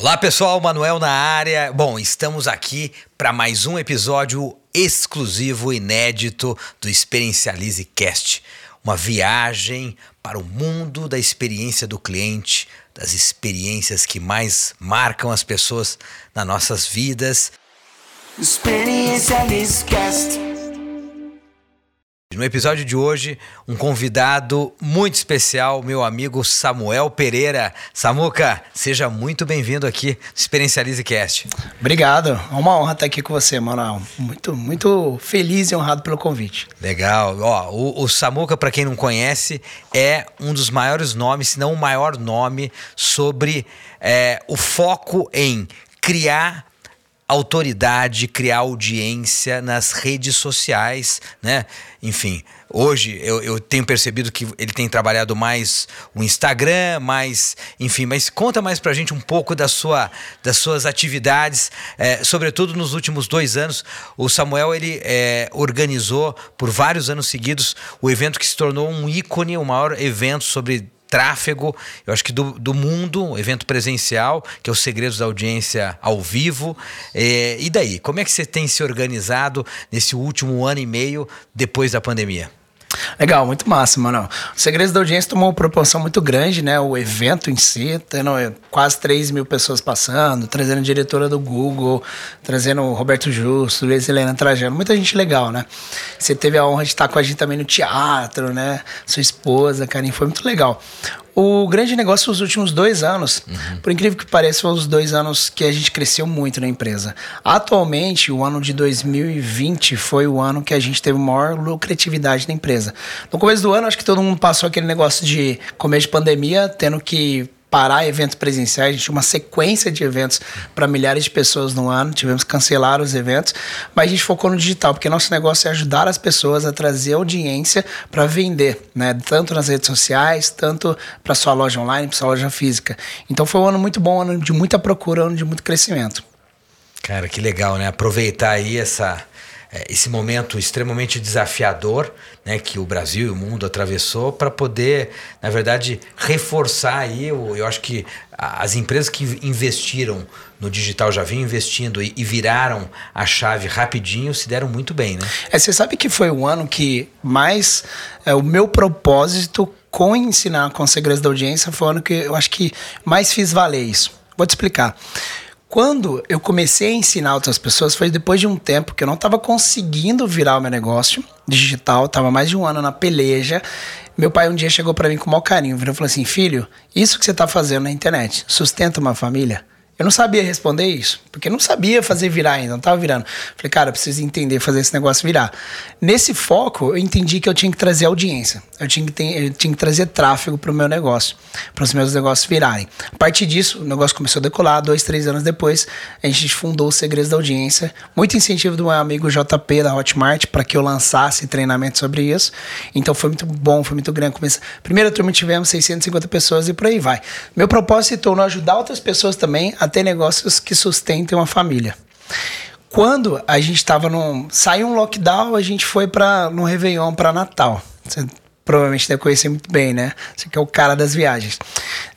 Olá pessoal, Manuel na área. Bom, estamos aqui para mais um episódio exclusivo, inédito do Experiencialize Cast. Uma viagem para o mundo da experiência do cliente, das experiências que mais marcam as pessoas nas nossas vidas. Experiencialize Cast. No episódio de hoje, um convidado muito especial, meu amigo Samuel Pereira. Samuca, seja muito bem-vindo aqui no Experiencialize Cast. Obrigado, é uma honra estar aqui com você, Manuel. Muito, muito feliz e honrado pelo convite. Legal. Ó, o, o Samuca, para quem não conhece, é um dos maiores nomes, se não o maior nome, sobre é, o foco em criar autoridade, criar audiência nas redes sociais, né? Enfim, hoje eu, eu, tenho percebido que ele tem trabalhado mais o Instagram, mais, enfim, mas conta mais pra gente um pouco da sua, das suas atividades, é, sobretudo nos últimos dois anos. O Samuel ele é, organizou por vários anos seguidos o evento que se tornou um ícone, o maior evento sobre tráfego, eu acho que do, do mundo, evento presencial, que é os segredos da audiência ao vivo. É, e daí, como é que você tem se organizado nesse último ano e meio depois da pandemia? Legal, muito massa, mano. O Segredos da Audiência tomou uma proporção muito grande, né? O evento em si, tendo é, quase 3 mil pessoas passando, trazendo a diretora do Google, trazendo o Roberto Justo, Luiz Helena Trajano, muita gente legal, né? Você teve a honra de estar com a gente também no teatro, né? Sua esposa, Karim, foi muito legal. O grande negócio nos últimos dois anos, uhum. por incrível que pareça, foram os dois anos que a gente cresceu muito na empresa. Atualmente, o ano de 2020 foi o ano que a gente teve maior lucratividade na empresa. No começo do ano, acho que todo mundo passou aquele negócio de começo de pandemia, tendo que parar eventos presenciais, a gente tinha uma sequência de eventos para milhares de pessoas no ano, tivemos que cancelar os eventos, mas a gente focou no digital, porque nosso negócio é ajudar as pessoas a trazer audiência para vender, né? tanto nas redes sociais, tanto para sua loja online, para sua loja física. Então foi um ano muito bom, um ano de muita procura, um ano de muito crescimento. Cara, que legal, né? Aproveitar aí essa esse momento extremamente desafiador né, que o Brasil e o mundo atravessou para poder, na verdade, reforçar aí. Eu, eu acho que as empresas que investiram no digital já vinham investindo e, e viraram a chave rapidinho se deram muito bem, né? É, você sabe que foi o ano que mais é, o meu propósito com ensinar com segredos da audiência foi o ano que eu acho que mais fiz valer isso. Vou te explicar. Quando eu comecei a ensinar outras pessoas, foi depois de um tempo que eu não estava conseguindo virar o meu negócio digital, estava mais de um ano na peleja. Meu pai um dia chegou para mim com o maior carinho, virou e falou assim: Filho, isso que você está fazendo na internet sustenta uma família? Eu não sabia responder isso, porque não sabia fazer virar ainda, não estava virando. Falei, cara, eu preciso entender fazer esse negócio virar. Nesse foco, eu entendi que eu tinha que trazer audiência, eu tinha que, ter, eu tinha que trazer tráfego para o meu negócio, para os meus negócios virarem. A partir disso, o negócio começou a decolar. Dois, três anos depois, a gente fundou os Segredos da Audiência. Muito incentivo do meu amigo JP da Hotmart para que eu lançasse treinamento sobre isso. Então foi muito bom, foi muito grande. Começa... Primeira turma tivemos 650 pessoas e por aí vai. Meu propósito se tornou ajudar outras pessoas também a ter negócios que sustentem uma família. Quando a gente estava no. Saiu um lockdown, a gente foi para no Réveillon para Natal. Você provavelmente deve conhecer muito bem, né? Você que é o cara das viagens.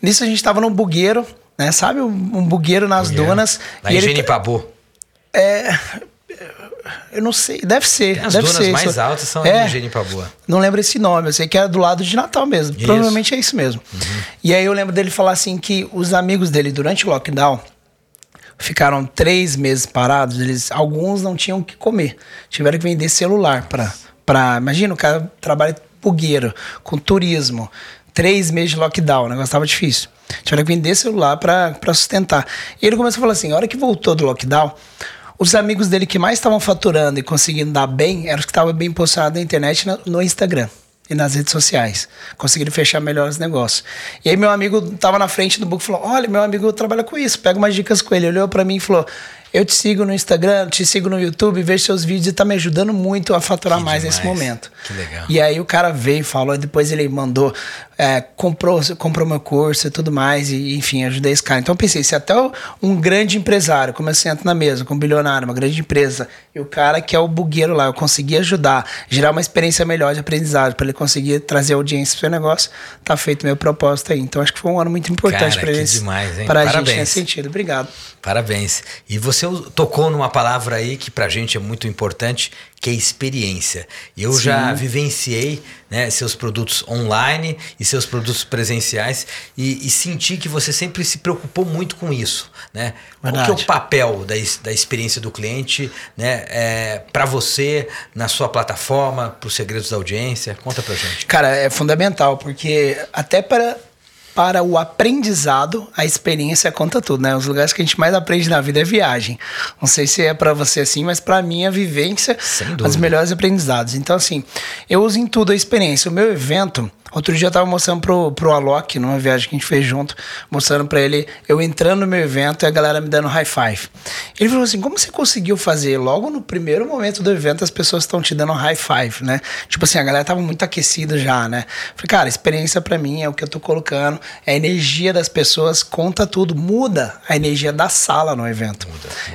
Nisso a gente estava num bugueiro, né? Sabe? Um bugueiro nas bugueiro. dunas. Na e Pabu. É. Eu não sei, deve ser. Tem as deve dunas ser mais altas são é, em Pabu. Não lembro esse nome, eu sei que era do lado de Natal mesmo. Isso. Provavelmente é isso mesmo. Uhum. E aí eu lembro dele falar assim que os amigos dele durante o lockdown ficaram três meses parados, eles, alguns não tinham o que comer. Tiveram que vender celular para. Pra, imagina, o cara trabalha bugueiro, com turismo, três meses de lockdown, o negócio estava difícil. Tiveram que vender celular para sustentar. E ele começou a falar assim: a hora que voltou do lockdown, os amigos dele que mais estavam faturando e conseguindo dar bem eram os que estavam bem posicionados na internet no Instagram e nas redes sociais. Conseguiram fechar melhor os negócios. E aí meu amigo tava na frente do book e falou: Olha, meu amigo trabalha com isso, pega umas dicas com. Ele olhou para mim e falou: eu te sigo no Instagram, te sigo no YouTube, vejo seus vídeos e tá me ajudando muito a faturar Que mais demais. nesse momento. Que legal. E aí o cara veio e falou, depois ele mandou, é, comprou, comprou meu curso e tudo mais, e enfim, ajudei esse cara. Então eu pensei, se até um grande empresário, como eu sento na mesa, com um bilionário, uma grande empresa, e o cara que é o bugueiro lá, eu consegui ajudar, gerar uma experiência melhor de aprendizado, para ele conseguir trazer audiência pro seu negócio, tá feito meu propósito aí. Então acho que foi um ano muito importante para eles. demais, hein? Pra gente Parabéns. nesse sentido. Obrigado. Parabéns. E você tocou numa palavra aí que pra gente é muito importante, que é experiência. Eu Sim. já vivenciei né, seus produtos online e seus produtos presenciais e, e senti que você sempre se preocupou muito com isso. Né? Qual que é o papel da, da experiência do cliente né, é, para você, na sua plataforma, para os segredos da audiência? Conta pra gente. Cara, é fundamental, porque até para, para o aprendizado, a experiência conta tudo, né? Os lugares que a gente mais aprende na vida é viagem. Não sei se é para você assim, mas para mim a vivência, os melhores aprendizados. Então, assim, eu uso em tudo a experiência. O meu evento, outro dia eu tava mostrando pro, pro Alok, numa viagem que a gente fez junto, mostrando para ele, eu entrando no meu evento e a galera me dando high five. Ele falou assim: como você conseguiu fazer? Logo no primeiro momento do evento, as pessoas estão te dando high five, né? Tipo assim, a galera tava muito aquecida já, né? Falei, cara, experiência para mim é o que eu tô colocando, é a energia das pessoas, conta tudo, muda a energia da sala no evento.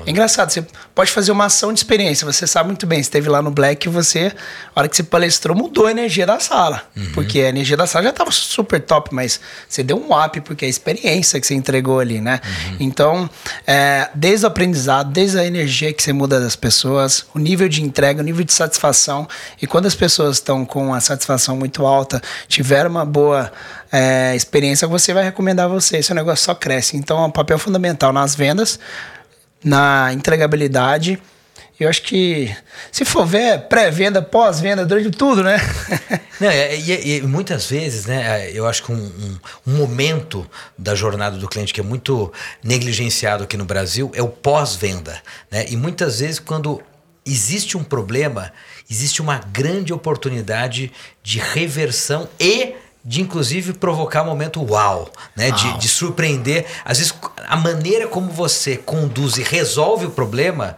É engraçado, você pode fazer uma ação de experiência, você sabe muito bem, você esteve lá no Black, você, a hora que você palestrou, mudou a energia da sala, porque a energia da sala já tava super top, mas você deu um up, porque é a experiência que você entregou ali, né? Então, é, desde o aprendizado, desde a energia que você muda das pessoas, o nível de entrega, o nível de satisfação, e quando as pessoas estão com a satisfação muito alta, tiveram uma boa é, experiência, você vai recomendar você, seu negócio só cresce. Então, é um papel fundamental nas vendas, na entregabilidade. Eu acho que, se for ver, pré-venda, pós-venda, durante tudo, né? Não, e, e- e muitas vezes, né, eu acho que um, um- um momento da jornada do cliente que é muito negligenciado aqui no Brasil é o pós-venda. Né? E muitas vezes, quando existe um problema, existe uma grande oportunidade de reversão e de inclusive provocar um momento uau, né? De, Uau. de surpreender. Às vezes, a maneira como você conduz e resolve o problema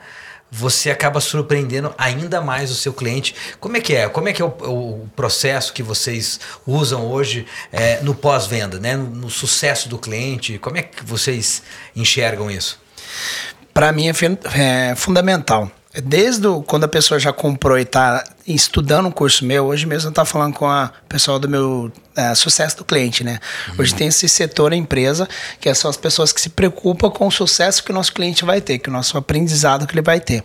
você acaba surpreendendo ainda mais o seu cliente. Como é que é? Como é que é o, o processo que vocês usam hoje é, no pós-venda, né? No, no sucesso do cliente? Como é que vocês enxergam isso? Para mim é, é fundamental. Desde quando a pessoa já comprou e está estudando um curso meu, hoje mesmo eu estava falando com a pessoal do meu é, sucesso do cliente, né? Hoje tem esse setor empresa, que são as pessoas que se preocupam com o sucesso que o nosso cliente vai ter, que o nosso aprendizado que ele vai ter.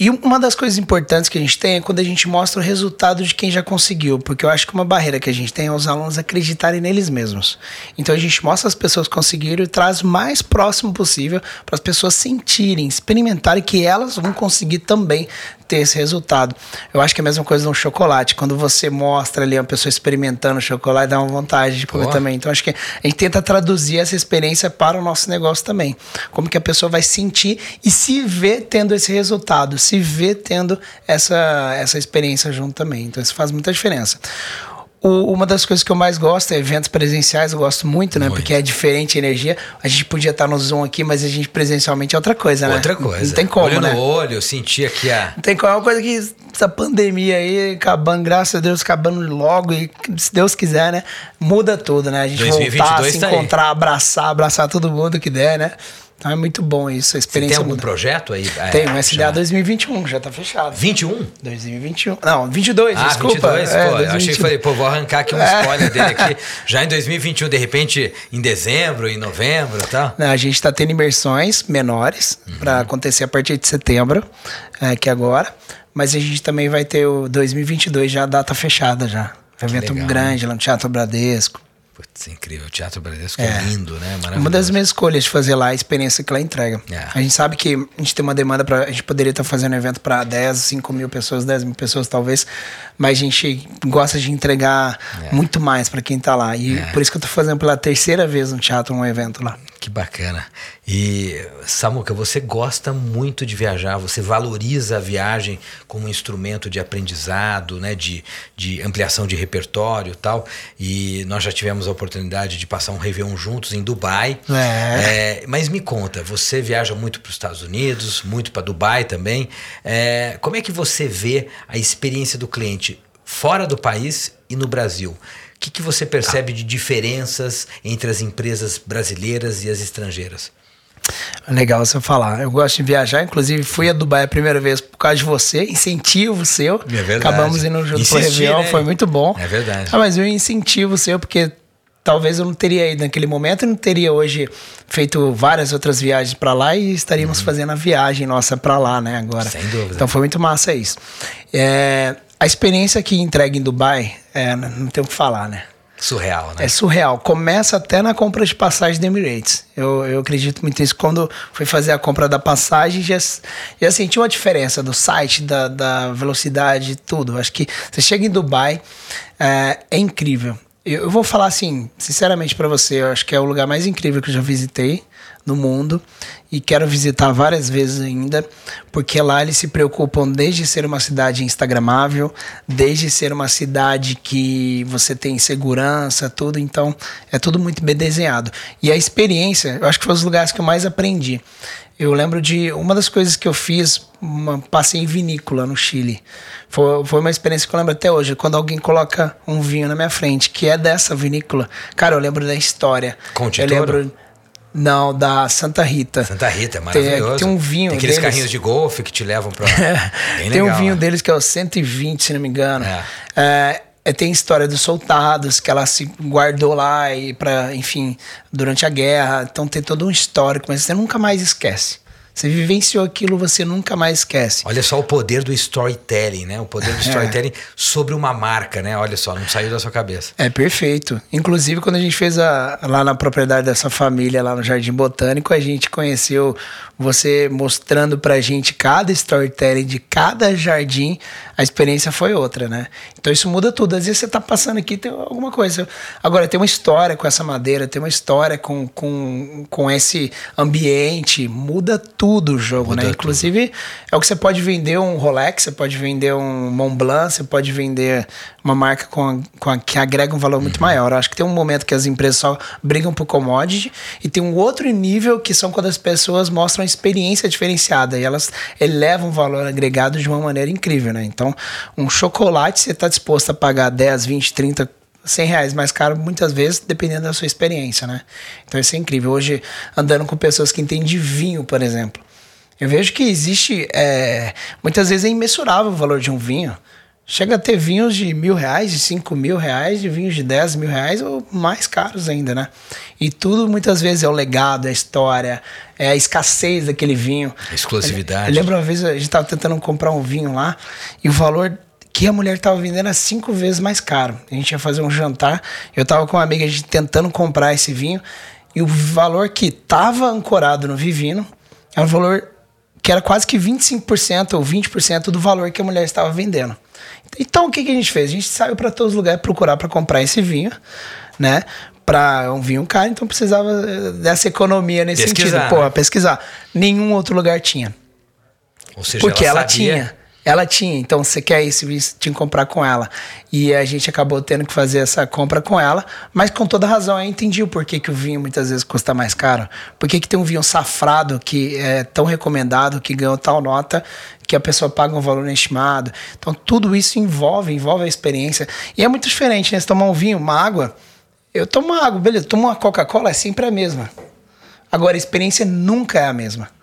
E uma das coisas importantes que a gente tem é quando a gente mostra o resultado de quem já conseguiu, porque eu acho que uma barreira que a gente tem é os alunos acreditarem neles mesmos. Então a gente mostra as pessoas conseguiram e traz o mais próximo possível para as pessoas sentirem, experimentarem que elas vão conseguir também ter esse resultado. Eu acho que é a mesma coisa no chocolate. Quando você mostra ali uma pessoa experimentando o chocolate, dá uma vontade de comer também. Então acho que a gente tenta traduzir essa experiência para o nosso negócio também. Como que a pessoa vai sentir e se ver tendo esse resultado, se ver tendo essa, essa experiência junto também. Então isso faz muita diferença. O- uma das coisas que eu mais gosto é eventos presenciais, eu gosto muito, né? Muito. Porque é diferente a energia. A gente podia estar no Zoom aqui, mas a gente presencialmente é outra coisa, né? Outra coisa. Não tem como, olho né? no olho, eu senti aqui a. Não tem como, é uma coisa que essa pandemia aí acabando, graças a Deus, acabando logo e se Deus quiser, né? Muda tudo, né? A gente 2022 voltar, se tá aí. encontrar, abraçar, abraçar todo mundo que der, né? Então é muito bom isso, a Você tem experiência algum muda. projeto aí? Tem o SDA chamado? 2021, que já tá fechado. 21? 2021. Não, 22, Ah, desculpa. 22? É, pô, eu achei que 2022. falei, pô, vou arrancar aqui um É. spoiler dele aqui. Já em 2021, de repente, em dezembro, em novembro e tal. Não, a gente está tendo imersões menores Uhum. para acontecer a partir de setembro, é, que é agora. Mas a gente também vai ter o 2022 já, a data fechada já. Evento legal, grande lá no Teatro Bradesco. Putz, incrível. O Teatro Bradesco é, É. lindo, né? Maravilhoso. Uma das minhas escolhas de fazer lá é a experiência que ela entrega. É. A gente sabe que a gente tem uma demanda para. A gente poderia estar fazendo um evento para 10, 5 mil pessoas, 10 mil pessoas talvez, mas a gente gosta de entregar É. muito mais para quem tá lá. E É. por isso que eu tô fazendo pela terceira vez no teatro um evento lá. Que bacana. E, Samuca, você gosta muito de viajar, você valoriza a viagem como um instrumento de aprendizado, né, de, de ampliação de repertório e tal. E nós já tivemos a oportunidade de passar um Réveillon juntos em Dubai. É. É, mas me conta, você viaja muito para os Estados Unidos, muito para Dubai também. É, como é que você vê a experiência do cliente fora do país e no Brasil? O que, que você percebe de diferenças entre as empresas brasileiras e as estrangeiras? Legal você falar. Eu gosto de viajar, inclusive fui a Dubai a primeira vez por causa de você, incentivo seu. É verdade. Acabamos indo junto Insistir, pro Réveillon, né? foi muito bom. É verdade. Ah, mas eu incentivo seu, porque talvez eu não teria ido naquele momento, eu não teria hoje feito várias outras viagens para lá e estaríamos uhum. fazendo a viagem nossa para lá, né, agora. Sem dúvida. Então foi muito massa isso. É, a experiência que entrega em Dubai, é, não tem o que falar, né? Surreal, né? É surreal. Começa até na compra de passagem da Emirates. Eu, eu acredito muito nisso. Quando fui fazer a compra da passagem, já, já senti uma diferença do site, da, da velocidade, tudo. Acho que você chega em Dubai, é, é incrível. Eu, eu, vou falar assim, sinceramente para você, eu acho que é o lugar mais incrível que eu já visitei no mundo e quero visitar várias vezes ainda, porque lá eles se preocupam desde ser uma cidade instagramável, desde ser uma cidade que você tem segurança, tudo, então é tudo muito bem desenhado. E a experiência, eu acho que foi os lugares que eu mais aprendi. Eu lembro de uma das coisas que eu fiz, uma, passei em vinícola no Chile. Foi, foi uma experiência que eu lembro até hoje. Quando alguém coloca um vinho na minha frente, que é dessa vinícola, cara, eu lembro da história. Conte eu lembro. Não, da Santa Rita. Santa Rita, é maravilhoso. Tem, tem um vinho Tem aqueles deles. carrinhos de golfe que te levam pra... tem legal, um vinho né? deles que é o 120, se não me engano. É. É, é, tem história dos soldados que ela se guardou lá e para, enfim, durante a guerra. Então tem todo um histórico, mas você nunca mais esquece. Você vivenciou aquilo, você nunca mais esquece. Olha só o poder do storytelling, né? O poder do é. storytelling é. sobre uma marca, né? Olha só, não saiu da sua cabeça. É perfeito. Inclusive, quando a gente fez a, lá na propriedade dessa família, lá no Jardim Botânico, a gente conheceu você mostrando pra gente cada storytelling de cada jardim, a experiência foi outra, né? Então isso muda tudo. Às vezes você tá passando aqui tem alguma coisa. Agora, tem uma história com essa madeira, tem uma história com, com, com esse ambiente, muda tudo o jogo, muda né? Tudo. Inclusive, é o que você pode vender um Rolex, você pode vender um Mont Blanc, você pode vender uma marca com, com a, que agrega um valor muito uhum. maior. Eu acho que tem um momento que as empresas só brigam por commodity e tem um outro nível que são quando as pessoas mostram experiência diferenciada e elas elevam o valor agregado de uma maneira incrível, né? Então, um chocolate você está disposto a pagar 10, 20, 30, 100 reais mais caro muitas vezes, dependendo da sua experiência, né? Então isso é incrível. Hoje, andando com pessoas que entendem de vinho, por exemplo, eu vejo que existe, é, muitas vezes é imensurável o valor de um vinho. Chega a ter vinhos de mil reais, de cinco mil reais, de vinhos de dez mil reais ou mais caros ainda, né? E tudo muitas vezes é o legado, é a história, é a escassez daquele vinho. A exclusividade. Eu lembro uma vez a gente estava tentando comprar um vinho lá e o valor que a mulher estava vendendo era cinco vezes mais caro. A gente ia fazer um jantar, eu estava com uma amiga a gente tentando comprar esse vinho e o valor que estava ancorado no Vivino era um valor que era quase que 25% ou 20% do valor que a mulher estava vendendo. Então o que, que a gente fez? A gente saiu para todos os lugares procurar para comprar esse vinho, né? Para um vinho caro, então precisava eh, dessa economia nesse pesquisar, sentido. Pô, né? pesquisar. Nenhum outro lugar tinha. Ou seja, Porque ela, ela tinha. Ela tinha, então você quer esse tinha que comprar com ela. E a gente acabou tendo que fazer essa compra com ela, mas com toda razão, eu entendi o porquê que o vinho muitas vezes custa mais caro. Por que tem um vinho safrado que é tão recomendado, que ganhou tal nota, que a pessoa paga um valor estimado. Então tudo isso envolve, envolve a experiência. E é muito diferente, né? Você tomar um vinho, uma água. Eu tomo água, beleza, tomo uma Coca-Cola, é sempre a mesma. Agora, a experiência nunca é a mesma.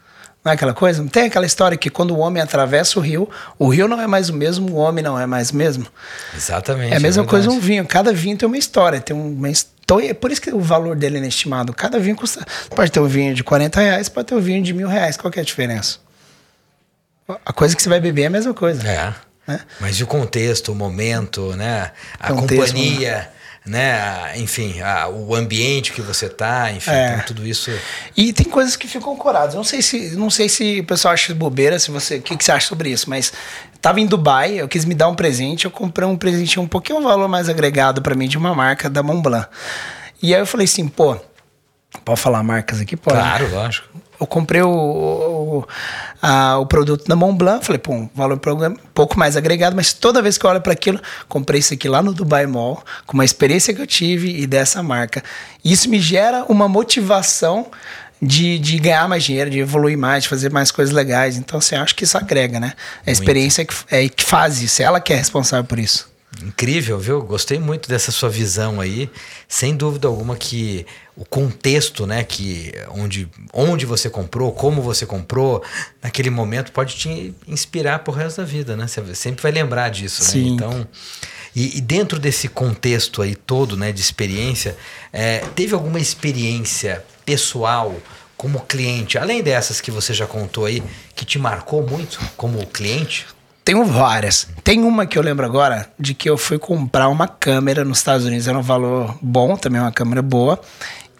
Não é aquela coisa? Não tem aquela história que quando o homem atravessa o rio, o rio não é mais o mesmo, o homem não é mais o mesmo? Exatamente. É a mesma é coisa um vinho. Cada vinho tem uma história, tem uma então, é por isso que o valor dele é inestimado. Cada vinho custa. Pode ter um vinho de 40 reais, pode ter um vinho de mil reais. Qual é a diferença? A coisa que você vai beber é a mesma coisa. É. Né? Mas e o contexto, o momento, né? A contexto, companhia, né? Enfim, a, o ambiente que você tá, enfim, é. tudo isso. E tem coisas que ficam coradas. Não sei se, não sei se o pessoal acha bobeira, se você, o que, que você acha sobre isso, mas tava em Dubai, eu quis me dar um presente, eu comprei um presente um pouquinho um valor mais agregado para mim de uma marca da Montblanc. E aí eu falei assim, pô, Pode falar marcas aqui? Pode. Claro, lógico. Eu comprei o, o, a, o produto da Montblanc, falei, pô, um valor um pouco mais agregado, mas toda vez que eu olho para aquilo, comprei isso aqui lá no Dubai Mall, com uma experiência que eu tive e dessa marca. Isso me gera uma motivação de, de ganhar mais dinheiro, de evoluir mais, de fazer mais coisas legais. Então, assim, acho que isso agrega, né? A experiência é que, é que faz isso, é ela que é responsável por isso. Incrível, viu? Gostei muito dessa sua visão aí. Sem dúvida alguma que o contexto, né, que onde, onde você comprou, como você comprou, naquele momento pode te inspirar pro resto da vida, né? Você sempre vai lembrar disso, né? Sim. Então, e, e, dentro desse contexto aí todo, né, de experiência, é, teve alguma experiência pessoal como cliente, além dessas que você já contou aí, que te marcou muito como cliente? Tenho várias. Tem uma que eu lembro agora de que eu fui comprar uma câmera nos Estados Unidos, era um valor bom, também uma câmera boa.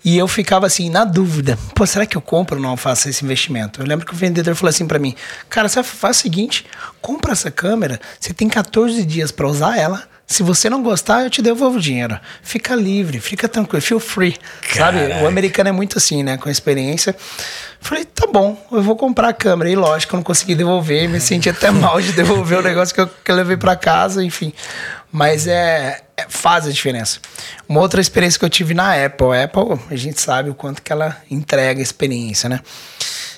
E eu ficava assim, na dúvida: pô, será que eu compro ou não faço esse investimento? Eu lembro que o vendedor falou assim para mim: cara, você faz o seguinte, compra essa câmera, você tem 14 dias para usar ela. Se você não gostar, eu te devolvo o dinheiro. Fica livre, fica tranquilo, feel free. Caraca. Sabe? O americano é muito assim, né? Com experiência. Falei, tá bom, eu vou comprar a câmera. E lógico, eu não consegui devolver, me senti até mal de devolver o negócio que eu, que eu levei para casa, enfim. Mas é, é, faz a diferença. Uma outra experiência que eu tive na Apple. A Apple, a gente sabe o quanto que ela entrega experiência, né?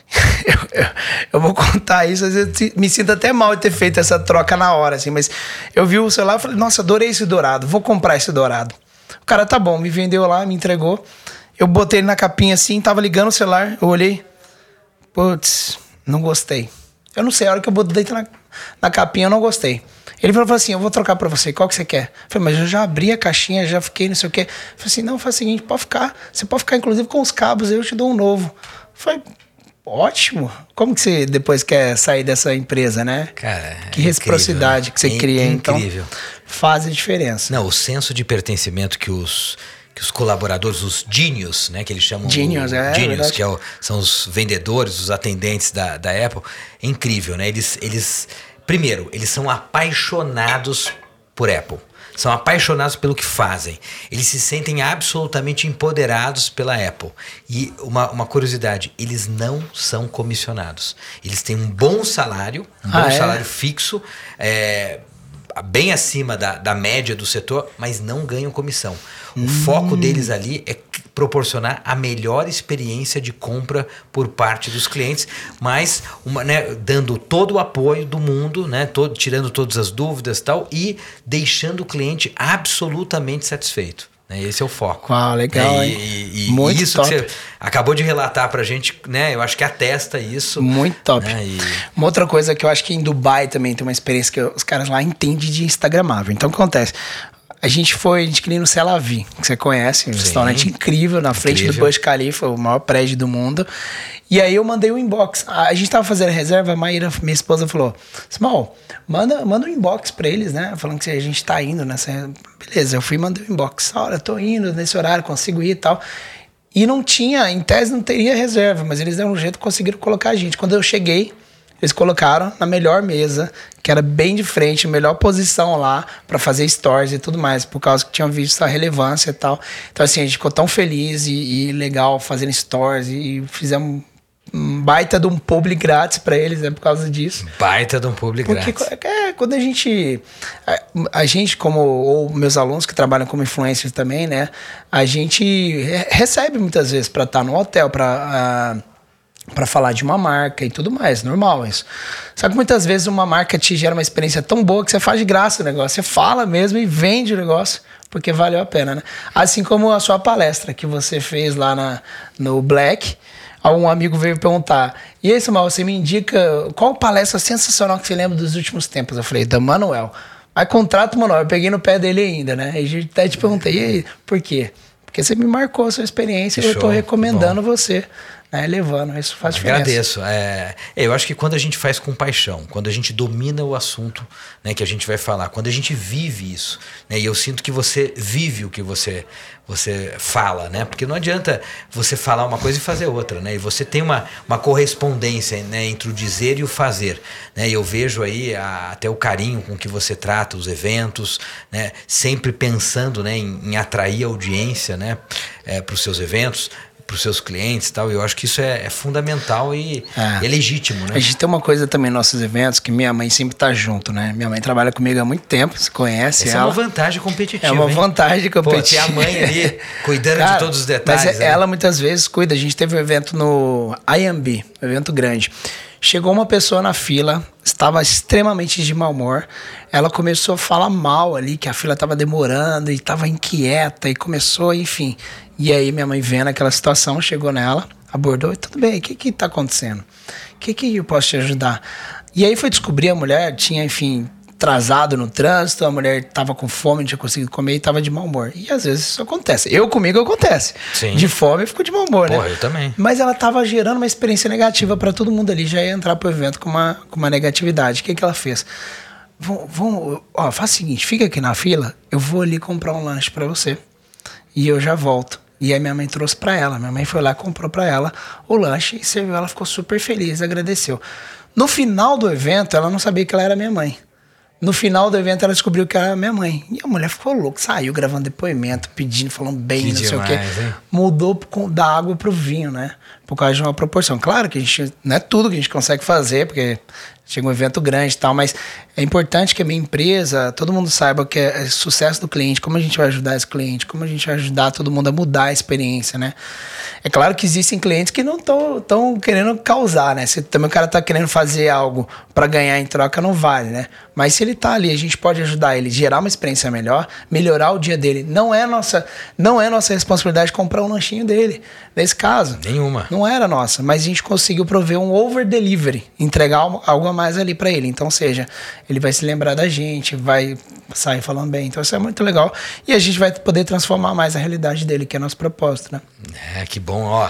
eu, eu, eu, vou contar isso, às vezes me sinto até mal de ter feito essa troca na hora, assim, mas eu vi o celular e falei, nossa, adorei esse dourado, vou comprar esse dourado. O cara, tá bom, me vendeu lá, me entregou. Eu botei ele na capinha assim, tava ligando o celular, eu olhei, putz, não gostei. Eu não sei, a hora que eu botei na, na capinha, eu não gostei. Ele falou assim: Eu vou trocar para você, qual que você quer? Eu falei, mas eu já abri a caixinha, já fiquei, não sei o quê. Eu falei assim: Não, faz o seguinte, pode ficar. Você pode ficar, inclusive, com os cabos, eu te dou um novo. Eu falei, ótimo. Como que você depois quer sair dessa empresa, né? Cara, que reciprocidade incrível, que você é cria, incrível. então faz a diferença. Não, o senso de pertencimento que os que os colaboradores, os genius, né, que eles chamam genius, é, genius, que é o, são os vendedores, os atendentes da, da Apple, é incrível, né? Eles, eles, primeiro, eles são apaixonados por Apple. São apaixonados pelo que fazem. Eles se sentem absolutamente empoderados pela Apple. E uma, uma curiosidade: eles não são comissionados. Eles têm um bom salário, um ah, bom é? salário fixo. É, bem acima da, da média do setor, mas não ganham comissão. O hum. foco deles ali é proporcionar a melhor experiência de compra por parte dos clientes, mas uma, né, dando todo o apoio do mundo, né, todo, tirando todas as dúvidas tal, e deixando o cliente absolutamente satisfeito. Né? Esse é o foco. Uau, legal. E, e, e Muito isso top. que você acabou de relatar pra gente, né? Eu acho que atesta isso. Muito top. Né? E... Uma outra coisa que eu acho que em Dubai também tem uma experiência que os caras lá entendem de Instagramável. Então o que acontece? A gente foi adquirir no Celavi, que você conhece, um Sim. restaurante incrível na frente incrível. do Burj Khalifa, o maior prédio do mundo. E aí eu mandei o um inbox. A gente tava fazendo a reserva, a Maíra, minha esposa, falou: Small, manda, manda um inbox pra eles, né? Falando que a gente tá indo nessa. Beleza, eu fui e mandei o um inbox. Olha, eu tô indo nesse horário, consigo ir e tal. E não tinha, em tese não teria reserva, mas eles deram um jeito, conseguiram colocar a gente. Quando eu cheguei, eles colocaram na melhor mesa, que era bem de frente, melhor posição lá para fazer stories e tudo mais, por causa que tinham visto a relevância e tal. Então, assim, a gente ficou tão feliz e, e legal fazendo stories e fizemos um baita de um publi grátis para eles, é por causa disso. Baita de um publi Porque, grátis. É, quando a gente. A, a, gente, como. Ou meus alunos que trabalham como influencers também, né? A gente recebe muitas vezes para estar tá no hotel, para. Uh, para falar de uma marca e tudo mais, normal isso. Só que muitas vezes uma marca te gera uma experiência tão boa que você faz de graça o negócio, você fala mesmo e vende o negócio porque valeu a pena, né? Assim como a sua palestra que você fez lá na, no Black, um amigo veio perguntar: E aí, Samuel, você me indica qual palestra sensacional que você lembra dos últimos tempos? Eu falei: Da Manuel. Aí contrato o Manuel, eu peguei no pé dele ainda, né? E até te perguntei: E aí, por quê? Porque você me marcou a sua experiência e eu estou recomendando você né, levando. Isso faz diferença. Agradeço. É, eu acho que quando a gente faz com paixão, quando a gente domina o assunto né, que a gente vai falar, quando a gente vive isso, né, e eu sinto que você vive o que você você fala, né? Porque não adianta você falar uma coisa e fazer outra, né? E você tem uma, uma correspondência né, entre o dizer e o fazer, né? E eu vejo aí a, até o carinho com que você trata os eventos, né? Sempre pensando né, em, em atrair audiência, né? É, para os seus eventos para os seus clientes e tal. Eu acho que isso é, é fundamental e é. é. legítimo, né? A gente tem uma coisa também nos nossos eventos que minha mãe sempre tá junto, né? Minha mãe trabalha comigo há muito tempo, se conhece Essa ela. é uma vantagem competitiva. É uma hein? vantagem competitiva. Pô, a mãe ali cuidando Cara, de todos os detalhes. Mas né? ela muitas vezes cuida. A gente teve um evento no IMB, um evento grande. Chegou uma pessoa na fila, estava extremamente de mau humor. Ela começou a falar mal ali, que a fila estava demorando e estava inquieta e começou, enfim. E aí minha mãe vendo aquela situação, chegou nela, abordou e tudo bem, o que que tá acontecendo? O que que eu posso te ajudar? E aí foi descobrir a mulher tinha, enfim, atrasado no trânsito, a mulher estava com fome, não tinha conseguido comer e estava de mau humor. E às vezes isso acontece. Eu comigo acontece. Sim. De fome eu fico de mau humor, né? eu também. Mas ela estava gerando uma experiência negativa para todo mundo ali, já ia entrar pro evento com uma, com uma negatividade. O que, que ela fez? Vamos, ó, faz o seguinte, fica aqui na fila, eu vou ali comprar um lanche para você e eu já volto. E aí minha mãe trouxe para ela. Minha mãe foi lá, comprou para ela o lanche e serviu. Ela ficou super feliz, agradeceu. No final do evento, ela não sabia que ela era minha mãe. No final do evento, ela descobriu que era minha mãe. E a mulher ficou louca, saiu gravando depoimento, pedindo, falando bem, Que não sei demais, o quê. hein? Mudou da água pro vinho, né? Por causa de uma proporção. Claro que a gente não é tudo que a gente consegue fazer, porque chega um evento grande e tal, mas é importante que a minha empresa, todo mundo saiba que é, é sucesso do cliente, como a gente vai ajudar esse cliente, como a gente vai ajudar todo mundo a mudar a experiência, né? É claro que existem clientes que não estão querendo causar, né? Se também o cara tá querendo fazer algo para ganhar em troca, não vale, né? Mas se ele tá ali, a gente pode ajudar ele, gerar uma experiência melhor, melhorar o dia dele. Não é nossa, não é nossa responsabilidade comprar um lanchinho dele, nesse caso. Nenhuma. Não era nossa, mas a gente conseguiu prover um over delivery, entregar algo algo a mais ali para ele. Então, seja, ele vai se lembrar da gente, vai sair falando bem. Então, isso é muito legal e a gente vai poder transformar mais a realidade dele, que é nosso propósito, né? É, que bom, ó.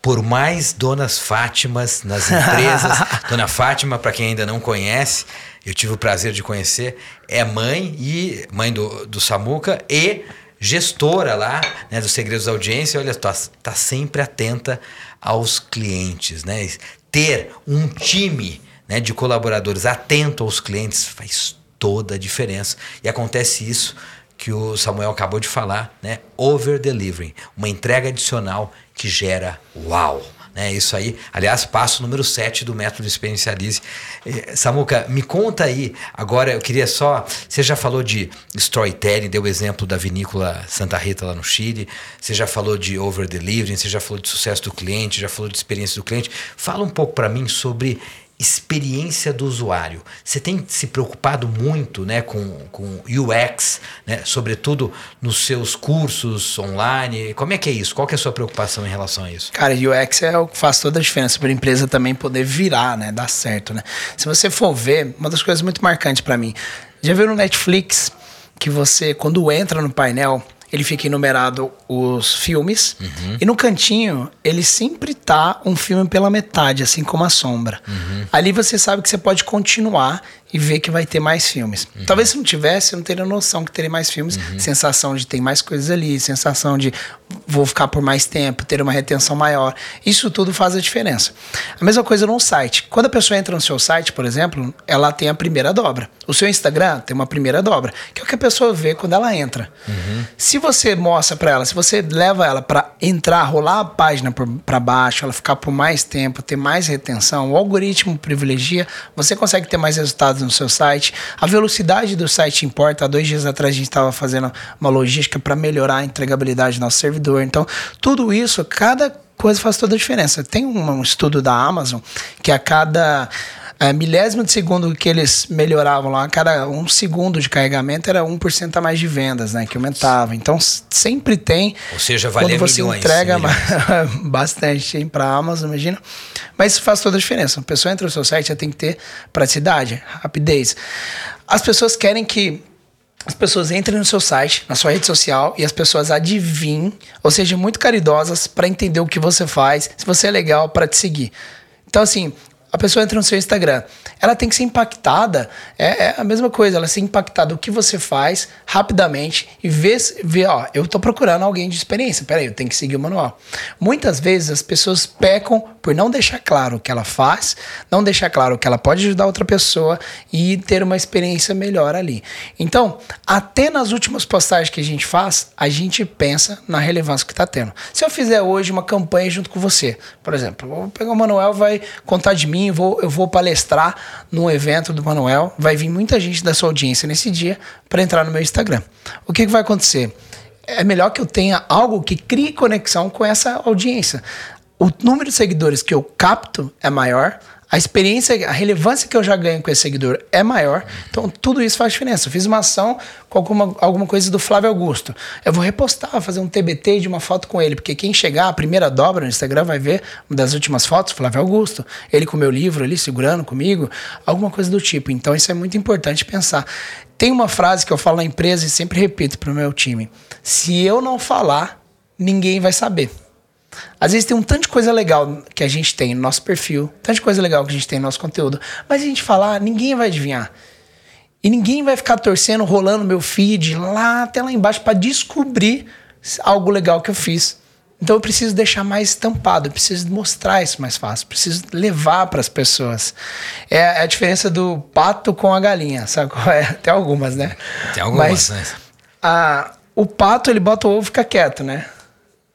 Por mais donas Fátimas nas empresas, Dona Fátima, para quem ainda não conhece, eu tive o prazer de conhecer, é mãe e mãe do, do Samuca e gestora lá, né, dos Segredos da Audiência. Olha, tá, tá sempre atenta aos clientes, né? Ter um time né, de colaboradores atento aos clientes faz toda a diferença. E acontece isso que o Samuel acabou de falar, né? Over delivering, uma entrega adicional que gera uau. Né, isso aí, aliás, passo número 7 do método Experiencialize. Eh, Samuca, me conta aí, agora eu queria só. Você já falou de storytelling, deu o exemplo da vinícola Santa Rita lá no Chile, você já falou de over delivering, você já falou de sucesso do cliente, já falou de experiência do cliente. Fala um pouco para mim sobre experiência do usuário. Você tem se preocupado muito né, com, com UX, né, sobretudo nos seus cursos online? Como é que é isso? Qual é a sua preocupação em relação a isso? Cara, UX é o que faz toda a diferença para a empresa também poder virar, né? Dar certo, né? Se você for ver, uma das coisas muito marcantes para mim, já viu no Netflix que você, quando entra no painel, ele fica enumerado os filmes Uhum. e no cantinho ele sempre tá um filme pela metade, assim como a sombra. Uhum. Ali você sabe que você pode continuar e ver que vai ter mais filmes. Uhum. Talvez se não tivesse, eu não teria noção que teria mais filmes, sensação de ter mais coisas ali, sensação de vou ficar por mais tempo, ter uma retenção maior. Isso tudo faz a diferença. A mesma coisa no site. Quando a pessoa entra no seu site, por exemplo, ela tem a primeira dobra. O seu Instagram tem uma primeira dobra, que é o que a pessoa vê quando ela entra. Se você mostra para ela, se você leva ela para entrar, rolar a página para baixo, ela ficar por mais tempo, ter mais retenção, o algoritmo privilegia, você consegue ter mais resultados no seu site. A velocidade do site importa. Há dois dias atrás a gente estava fazendo uma logística para melhorar a entregabilidade do nosso servidor. Então, tudo isso, cada coisa faz toda a diferença. Tem um, um estudo da Amazon que a cada é, milésimo de segundo que eles melhoravam lá, a cada um segundo de carregamento era 1% a mais de vendas, né? Que aumentava. Então sempre tem. Ou seja, valer Quando você milhões, entrega milhões. bastante para a Amazon, imagina. Mas isso faz toda a diferença. A pessoa entra no seu site, ela tem que ter praticidade, rapidez. As pessoas querem que as pessoas entrem no seu site, na sua rede social e as pessoas adivinhem, ou seja, muito caridosas para entender o que você faz, se você é legal para te seguir. Então, assim, a pessoa entra no seu Instagram, ela tem que ser impactada, é, é a mesma coisa, ela ser impactada o que você faz rapidamente e ver, ver ó, eu tô procurando alguém de experiência, peraí, eu tenho que seguir o manual. Muitas vezes as pessoas pecam por não deixar claro o que ela faz, não deixar claro que ela pode ajudar outra pessoa e ter uma experiência melhor ali. Então, até nas últimas postagens que a gente faz, a gente pensa na relevância que está tendo. Se eu fizer hoje uma campanha junto com você, por exemplo, vou pegar o Manuel, vai contar de mim, vou, eu vou palestrar num evento do Manuel, vai vir muita gente da sua audiência nesse dia para entrar no meu Instagram. O que, que vai acontecer? É melhor que eu tenha algo que crie conexão com essa audiência o número de seguidores que eu capto é maior, a experiência, a relevância que eu já ganho com esse seguidor é maior. Então, tudo isso faz diferença. Eu fiz uma ação com alguma, alguma coisa do Flávio Augusto. Eu vou repostar, fazer um TBT de uma foto com ele, porque quem chegar, a primeira dobra no Instagram vai ver uma das últimas fotos, Flávio Augusto. Ele com o meu livro ali, segurando comigo, alguma coisa do tipo. Então, isso é muito importante pensar. Tem uma frase que eu falo na empresa e sempre repito para o meu time: se eu não falar, ninguém vai saber. Às vezes tem um tanto de coisa legal que a gente tem no nosso perfil, tanto de coisa legal que a gente tem no nosso conteúdo, mas a gente falar, ninguém vai adivinhar. E ninguém vai ficar torcendo, rolando meu feed lá até lá embaixo para descobrir algo legal que eu fiz. Então eu preciso deixar mais estampado, eu preciso mostrar isso mais fácil, preciso levar para as pessoas. É, é a diferença do pato com a galinha, sabe? É? Tem algumas, né? Tem algumas, Mas, né? A, o pato ele bota o ovo e fica quieto, né?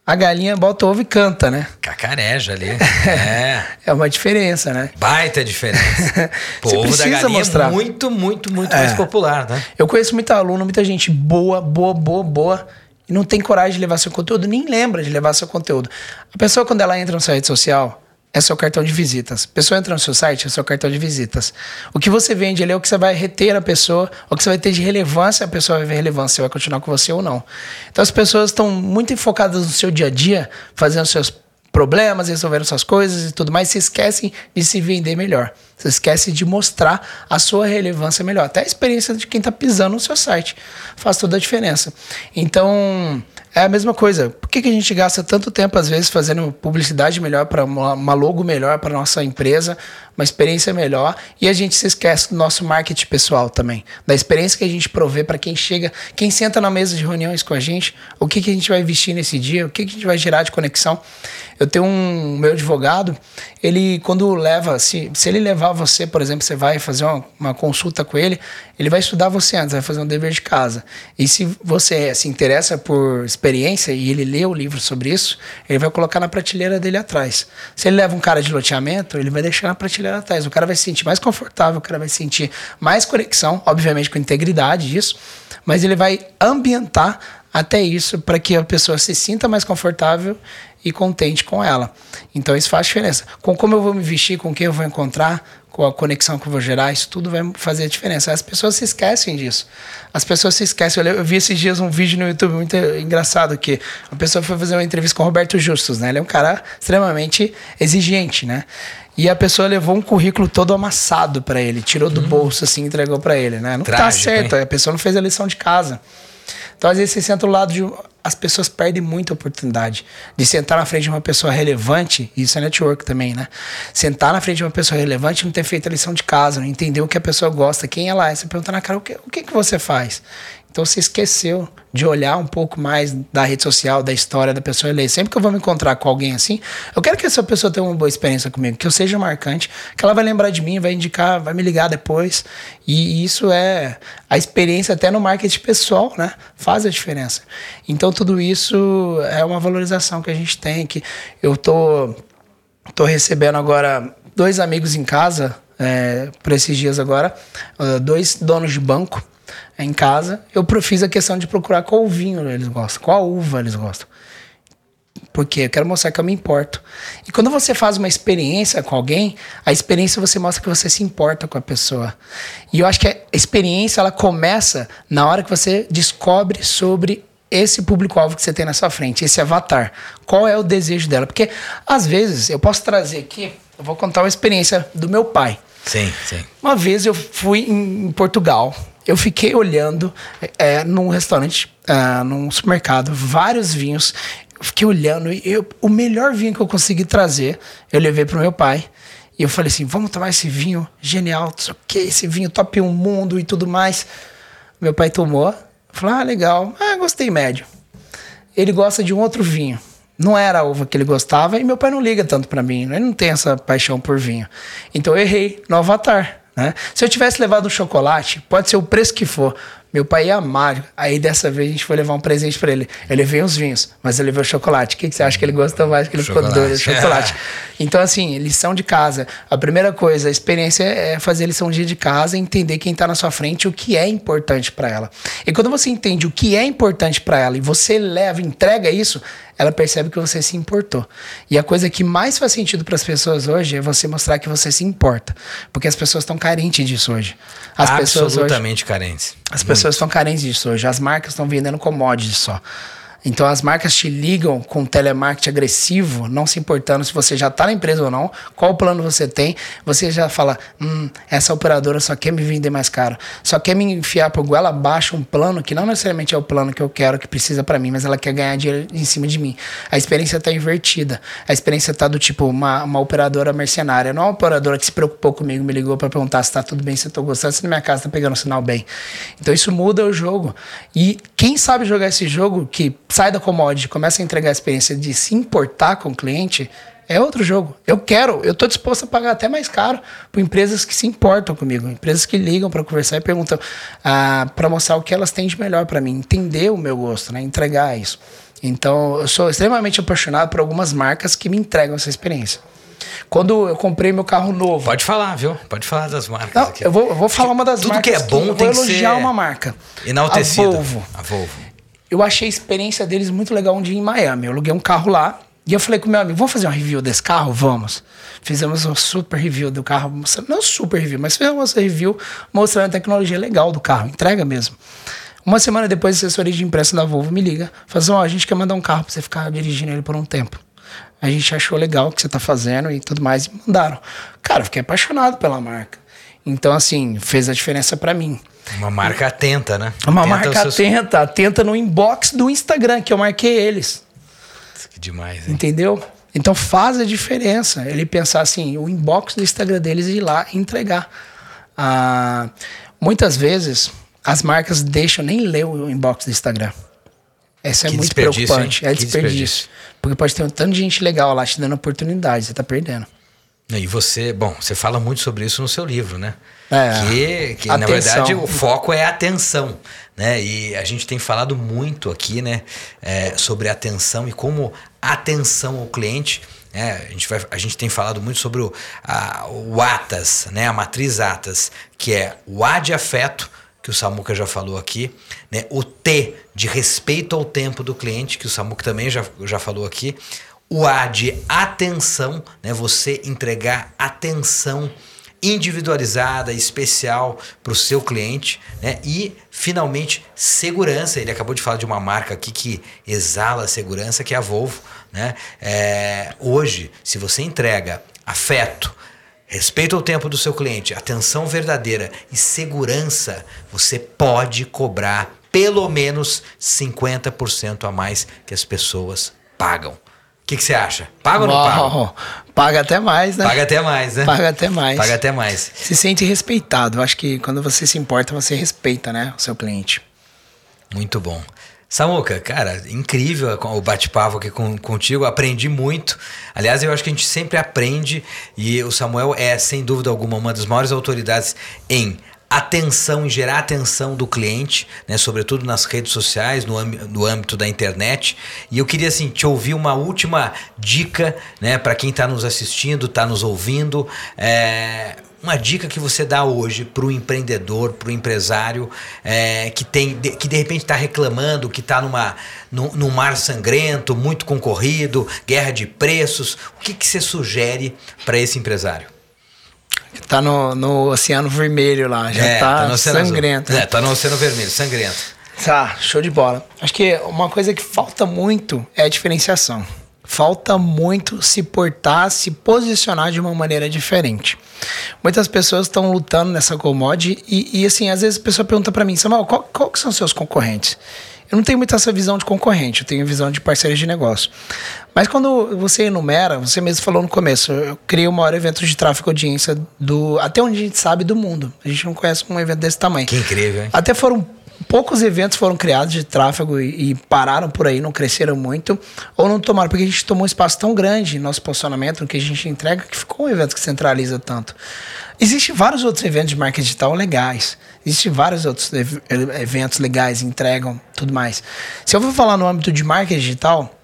A galinha bota ovo e canta, né? Cacareja ali. É. é uma diferença, né? Baita diferença. Pô, o ovo da galinha é mostrar. é muito, muito, muito é. mais popular, né? Eu conheço muita aluno, muita gente boa, boa, boa, boa, e não tem coragem de levar seu conteúdo, nem lembra de levar seu conteúdo. A pessoa, quando ela entra na sua rede social, é seu cartão de visitas. A pessoa entra no seu site, é seu cartão de visitas. O que você vende ali é o que você vai reter a pessoa, o que você vai ter de relevância, a pessoa vai ver relevância, se vai continuar com você ou não. Então as pessoas estão muito focadas no seu dia a dia, fazendo seus problemas, resolvendo suas coisas e tudo mais, se esquecem de se vender melhor. Você esquece de mostrar a sua relevância melhor. Até a experiência de quem está pisando no seu site faz toda a diferença. Então, é a mesma coisa. Por que, que a gente gasta tanto tempo, às vezes, fazendo publicidade melhor para uma logo melhor para nossa empresa, uma experiência melhor, e a gente se esquece do nosso marketing pessoal também, da experiência que a gente provê para quem chega, quem senta na mesa de reuniões com a gente, o que, que a gente vai vestir nesse dia, o que, que a gente vai gerar de conexão. Eu tenho um meu advogado, ele quando leva, se, se ele levar você, por exemplo, você vai fazer uma, uma consulta com ele, ele vai estudar você antes, vai fazer um dever de casa. E se você se interessa por experiência e ele lê o livro sobre isso, ele vai colocar na prateleira dele atrás. Se ele leva um cara de loteamento, ele vai deixar na prateleira atrás. O cara vai se sentir mais confortável, o cara vai sentir mais conexão, obviamente com integridade disso, mas ele vai ambientar até isso para que a pessoa se sinta mais confortável e contente com ela. Então isso faz diferença. Com como eu vou me vestir, com quem eu vou encontrar, com a conexão que eu vou gerar, isso tudo vai fazer a diferença. As pessoas se esquecem disso. As pessoas se esquecem. Eu, vi esses dias um vídeo no YouTube muito engraçado que a pessoa foi fazer uma entrevista com o Roberto Justus, né? Ele é um cara extremamente exigente, né? E a pessoa levou um currículo todo amassado para ele, tirou do hum. bolso assim, entregou para ele, né? Não tá Trágico, tá certo, hein? a pessoa não fez a lição de casa. Então, às vezes, você senta do lado de. As pessoas perdem muita oportunidade de sentar na frente de uma pessoa relevante, isso é network também, né? Sentar na frente de uma pessoa relevante não ter feito a lição de casa, não entender o que a pessoa gosta, quem ela é. Você pergunta na cara, o que, o que, que você faz? Então você esqueceu de olhar um pouco mais da rede social, da história da pessoa ler. Sempre que eu vou me encontrar com alguém assim, eu quero que essa pessoa tenha uma boa experiência comigo, que eu seja marcante, que ela vai lembrar de mim, vai indicar, vai me ligar depois. E isso é a experiência até no marketing pessoal, né? Faz a diferença. Então tudo isso é uma valorização que a gente tem, que eu tô tô recebendo agora dois amigos em casa é, para esses dias agora, uh, dois donos de banco em casa, eu fiz a questão de procurar qual vinho eles gostam, qual uva eles gostam. Porque eu quero mostrar que eu me importo. E quando você faz uma experiência com alguém, a experiência você mostra que você se importa com a pessoa. E eu acho que a experiência ela começa na hora que você descobre sobre esse público-alvo que você tem na sua frente, esse avatar. Qual é o desejo dela? Porque às vezes eu posso trazer aqui, eu vou contar uma experiência do meu pai. Sim, sim. Uma vez eu fui em Portugal, eu fiquei olhando é, num restaurante, é, num supermercado, vários vinhos. Fiquei olhando e eu, o melhor vinho que eu consegui trazer, eu levei pro meu pai. E eu falei assim: vamos tomar esse vinho genial, não que, esse vinho top 1 mundo e tudo mais. Meu pai tomou, falou: ah, legal, ah, gostei médio. Ele gosta de um outro vinho Não era a uva que ele gostava e meu pai não liga tanto para mim. Ele não tem essa paixão por vinho. Então eu errei no Avatar. Né? Se eu tivesse levado um chocolate, pode ser o preço que for, meu pai ia amar. Aí dessa vez a gente foi levar um presente para ele. Eu levei uns vinhos, mas eu levei o chocolate. O que, que você acha que ele gostou mais? Que ele chocolate. ficou doido, chocolate. então, assim, lição de casa. A primeira coisa, a experiência é fazer lição de dia de casa e entender quem está na sua frente o que é importante para ela. E quando você entende o que é importante para ela e você leva, entrega isso, ela percebe que você se importou. E a coisa que mais faz sentido para as pessoas hoje é você mostrar que você se importa. Porque as pessoas estão carentes disso hoje. As Absolutamente hoje, carentes. As pessoas estão carentes disso hoje. As marcas estão vendendo commodities só. Então as marcas te ligam com telemarketing agressivo, não se importando se você já está na empresa ou não, qual plano você tem, você já fala, hum, essa operadora só quer me vender mais caro, só quer me enfiar por goela abaixo um plano que não necessariamente é o plano que eu quero, que precisa para mim, mas ela quer ganhar dinheiro em cima de mim. A experiência está invertida. A experiência está do tipo uma, uma operadora mercenária, não uma operadora que se preocupou comigo, me ligou para perguntar se está tudo bem, se eu estou gostando, se na minha casa está pegando sinal bem. Então isso muda o jogo. E quem sabe jogar esse jogo que sai da commodity, começa a entregar a experiência de se importar com o cliente, é outro jogo. Eu quero, eu estou disposto a pagar até mais caro por empresas que se importam comigo, empresas que ligam para conversar e perguntam ah, para mostrar o que elas têm de melhor para mim, entender o meu gosto, né? entregar isso. Então, eu sou extremamente apaixonado por algumas marcas que me entregam essa experiência. Quando eu comprei meu carro novo. Pode falar, viu? Pode falar das marcas. Não, aqui. Eu, vou, eu vou falar uma das Tudo marcas. Tudo que é bom que tem que ser. elogiar uma marca. Enaltecido. A Volvo. A Volvo eu achei a experiência deles muito legal um dia em Miami. Eu aluguei um carro lá e eu falei com meu amigo, vamos fazer uma review desse carro? Vamos. Fizemos um super review do carro, não super review, mas fizemos uma review mostrando a tecnologia legal do carro, entrega mesmo. Uma semana depois, a assessoria de imprensa da Volvo me liga, fala assim, ó, oh, a gente quer mandar um carro pra você ficar dirigindo ele por um tempo. A gente achou legal o que você tá fazendo e tudo mais, e mandaram. Cara, eu fiquei apaixonado pela marca. Então, assim, fez a diferença para mim. Uma marca atenta, né? Uma atenta marca seus... atenta, atenta no inbox do Instagram, que eu marquei eles. Que demais, hein? Entendeu? Então faz a diferença. Ele pensar assim, o inbox do Instagram deles e ir lá e entregar. Ah, muitas vezes as marcas deixam nem ler o inbox do Instagram. Isso é muito preocupante. Hein? É desperdício. desperdício. Porque pode ter um tanto de gente legal lá te dando oportunidade, você tá perdendo. E você, bom, você fala muito sobre isso no seu livro, né? É, que, que na verdade o foco é a atenção, né? E a gente tem falado muito aqui, né, é, sobre atenção e como atenção ao cliente. É, a, gente vai, a gente tem falado muito sobre o, a, o ATAS, né, a matriz ATAS, que é o A de afeto, que o Samuca já falou aqui, né, o T de respeito ao tempo do cliente, que o Samuca também já, já falou aqui, o A de atenção, né? Você entregar atenção individualizada, especial para o seu cliente, né? E finalmente segurança. Ele acabou de falar de uma marca aqui que exala segurança, que é a Volvo, né? É, hoje, se você entrega afeto, respeito ao tempo do seu cliente, atenção verdadeira e segurança, você pode cobrar pelo menos 50% a mais que as pessoas pagam que, que você acha? Paga ou não paga? Paga até mais, né? Paga até mais, né? Paga até mais. Paga até mais. Se sente respeitado. Acho que quando você se importa, você respeita, né? O seu cliente. Muito bom. Samuca, cara, incrível o bate-papo aqui com, contigo. Aprendi muito. Aliás, eu acho que a gente sempre aprende e o Samuel é, sem dúvida alguma, uma das maiores autoridades em atenção, em gerar atenção do cliente, né, sobretudo nas redes sociais, no, no âmbito da internet. E eu queria assim, te ouvir uma última dica né, para quem está nos assistindo, está nos ouvindo. É, uma dica que você dá hoje para o empreendedor, para o empresário é, que tem que de repente está reclamando, que está numa num, num, mar sangrento, muito concorrido, guerra de preços. O que, que você sugere para esse empresário? Tá no, no Oceano Vermelho lá, já é, tá, tá sangrento. É, tá no Oceano Vermelho, sangrento. Tá, show de bola. Acho que uma coisa que falta muito é a diferenciação. Falta muito se portar, se posicionar de uma maneira diferente. Muitas pessoas estão lutando nessa commodity e, e, assim, às vezes a pessoa pergunta para mim, Samuel, qual, qual que são os seus concorrentes? Eu não tenho muito essa visão de concorrente, eu tenho visão de parceiros de negócio. Mas quando você enumera, você mesmo falou no começo, eu criei o maior evento de tráfego de audiência do até onde a gente sabe do mundo. A gente não conhece um evento desse tamanho. Que incrível, hein? Até foram poucos eventos foram criados de tráfego e, e, pararam por aí, não cresceram muito, ou não tomaram, porque a gente tomou um espaço tão grande no nosso posicionamento, no que a gente entrega, que ficou um evento que centraliza tanto. Existem vários outros eventos de marketing digital legais. Existem vários outros eventos legais, entregam tudo mais. Se eu for falar no âmbito de marketing digital,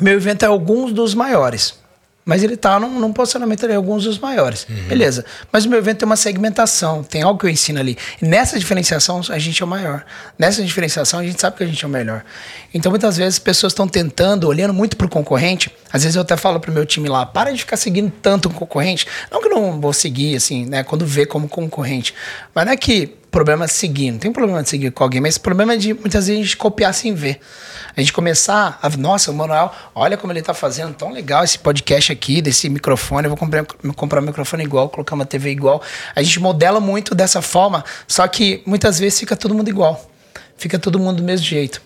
meu evento é alguns dos maiores. Mas ele está num, num, posicionamento ali, alguns dos maiores. Uhum. Beleza. Mas o meu evento tem uma segmentação, tem algo que eu ensino ali. E nessa diferenciação, a gente é o maior. Nessa diferenciação, a gente sabe que a gente é o melhor. Então, muitas vezes, pessoas estão tentando, olhando muito para o concorrente. Às vezes eu até falo para o meu time lá, para de ficar seguindo tanto o concorrente. Não que eu não vou seguir, assim, né, quando vê como concorrente. Mas não é que problema é seguir, não tem problema de seguir com alguém, mas o problema é de muitas vezes a gente copiar sem ver. A gente começar a, nossa, o Manuel, olha como ele está fazendo, tão legal esse podcast aqui, desse microfone, eu vou comprar, comprar um microfone igual, colocar uma TV igual. A gente modela muito dessa forma, só que muitas vezes fica todo mundo igual fica todo mundo do mesmo jeito.